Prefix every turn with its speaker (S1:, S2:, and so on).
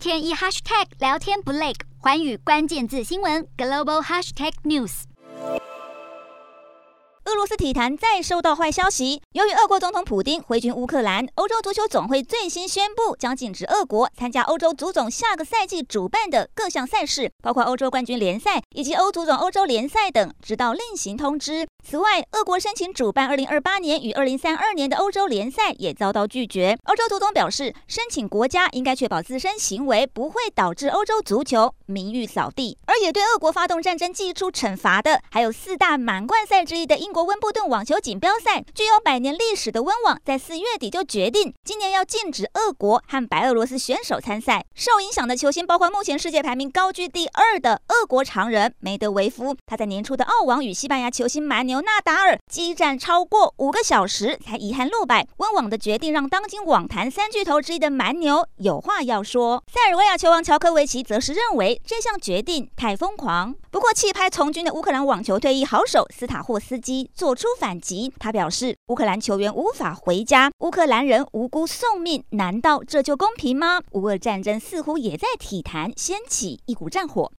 S1: 天一 hashtag 聊天不累，寰宇关键字新闻 global hashtag news。
S2: 俄罗斯体坛再收到坏消息，由于俄国总统普丁挥军乌克兰，欧洲足球总会最新宣布将禁止俄国参加欧洲足总下个赛季主办的各项赛事，包括欧洲冠军联赛以及欧足总欧洲联赛等，直到另行通知。此外，俄国申请主办2028年与2032年的欧洲联赛也遭到拒绝。欧洲足总表示，申请国家应该确保自身行为不会导致欧洲足球名誉扫地。而也对俄国发动战争祭出惩罚的，还有四大满贯赛之一的英国温布顿网球锦标赛。具有百年历史的温网，在四月底就决定，今年要禁止俄国和白俄罗斯选手参赛。受影响的球星包括目前世界排名高居第二的俄国常人梅德韦夫，他在年初的澳网与西班牙球星蛮牛。纳达尔激战超过五个小时才遗憾落败，温网的决定让当今网坛三巨头之一的蛮牛有话要说。塞尔维亚球王乔科维奇则是认为这项决定太疯狂。不过弃拍从军的乌克兰网球退役好手斯塔霍斯基做出反击，他表示乌克兰球员无法回家，乌克兰人无辜送命，难道这就公平吗？乌俄战争似乎也在体坛掀起一股战火。